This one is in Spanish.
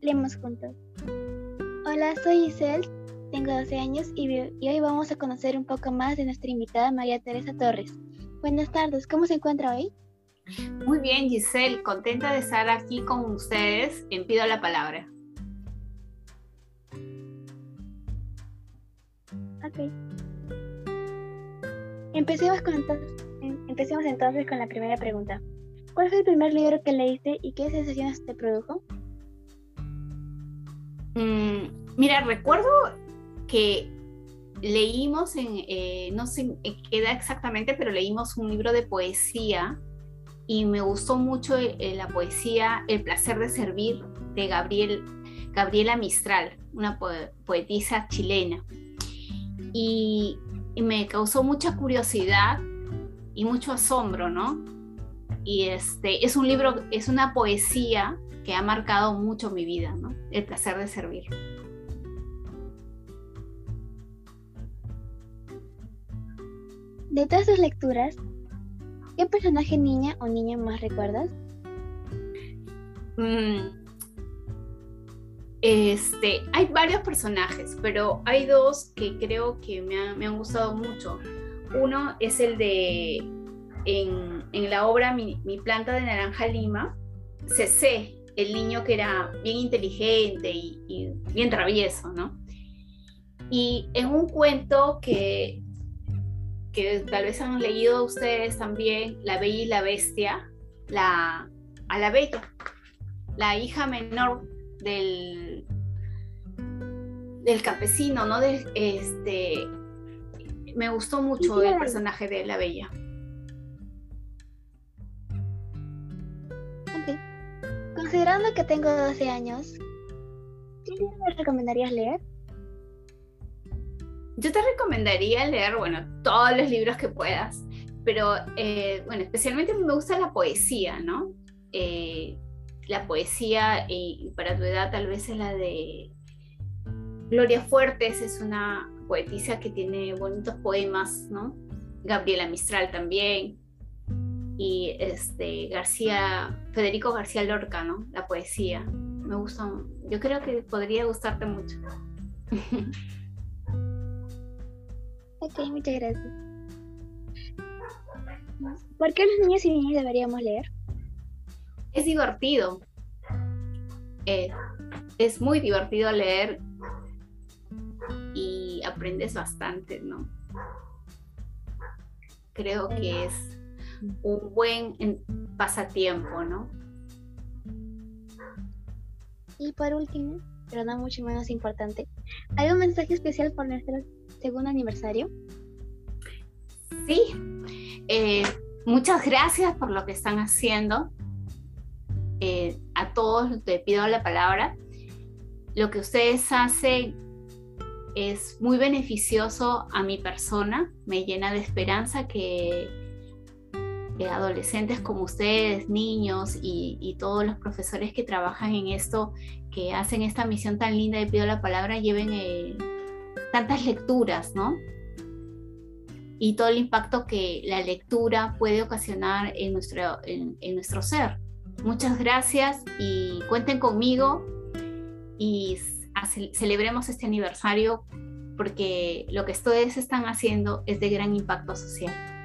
leemos juntos. Hola, soy Giselle, tengo 12 años y, y hoy vamos a conocer un poco más de nuestra invitada María Teresa Torres. Buenas tardes, ¿cómo se encuentra hoy? Muy bien, Giselle, contenta de estar aquí con ustedes. En pido la palabra. Ok. Empecemos, con em, empecemos entonces con la primera pregunta. ¿Cuál fue el primer libro que leíste y qué sensaciones te produjo? Mm, mira, recuerdo que leímos en, eh, no sé qué edad exactamente, pero leímos un libro de poesía y me gustó mucho eh, la poesía El placer de servir de Gabriel, Gabriela Mistral, una poetisa chilena. Y, y, me causó mucha curiosidad y mucho asombro, ¿no? Y este, es un libro, es una poesía que ha marcado mucho mi vida, ¿no? El placer de servir. De todas sus lecturas, ¿qué personaje niña o niño más recuerdas? Mm, este, hay varios personajes, pero hay dos que creo que me, han gustado mucho. Uno es el de, en, la obra mi, planta de naranja lima, CC, el niño que era bien inteligente y, y bien travieso, ¿no? Y en un cuento que que tal vez han leído ustedes también, La Bella y la Bestia, la, a la Bella, la hija menor del, del campesino, ¿no? De, este, me gustó mucho el personaje de la Bella. Considerando que tengo 12 años, ¿qué libro me recomendarías leer? yo te recomendaría leer, bueno, todos los libros que puedas, pero, eh, bueno, especialmente me gusta la poesía, ¿no? Eh, la poesía, y para tu edad tal vez es la de Gloria Fuertes, es una poetisa que tiene bonitos poemas, ¿no? Gabriela Mistral también, y este, García, Federico García Lorca, ¿no? La poesía. Me gusta, yo creo que podría gustarte mucho. Ok, muchas gracias. ¿Por qué los niños y niñas deberíamos leer? Es divertido. Eh, es muy divertido leer y aprendes bastante, ¿no? Creo que es un buen pasatiempo, ¿no? Y por último, pero no mucho menos importante, ¿hay un mensaje especial por nuestro segundo aniversario? Sí, eh, muchas gracias por lo que están haciendo. Eh, a todos te pido la palabra. Lo que ustedes hacen es muy beneficioso a mi persona, me llena de esperanza que, adolescentes como ustedes, niños y, todos los profesores que trabajan en esto, que hacen esta misión tan linda de Pido la Palabra, lleven eh, tantas lecturas, ¿no? Y todo el impacto que la lectura puede ocasionar en nuestro, en, nuestro ser. Muchas gracias y cuenten conmigo y celebremos este aniversario porque lo que ustedes están haciendo es de gran impacto social.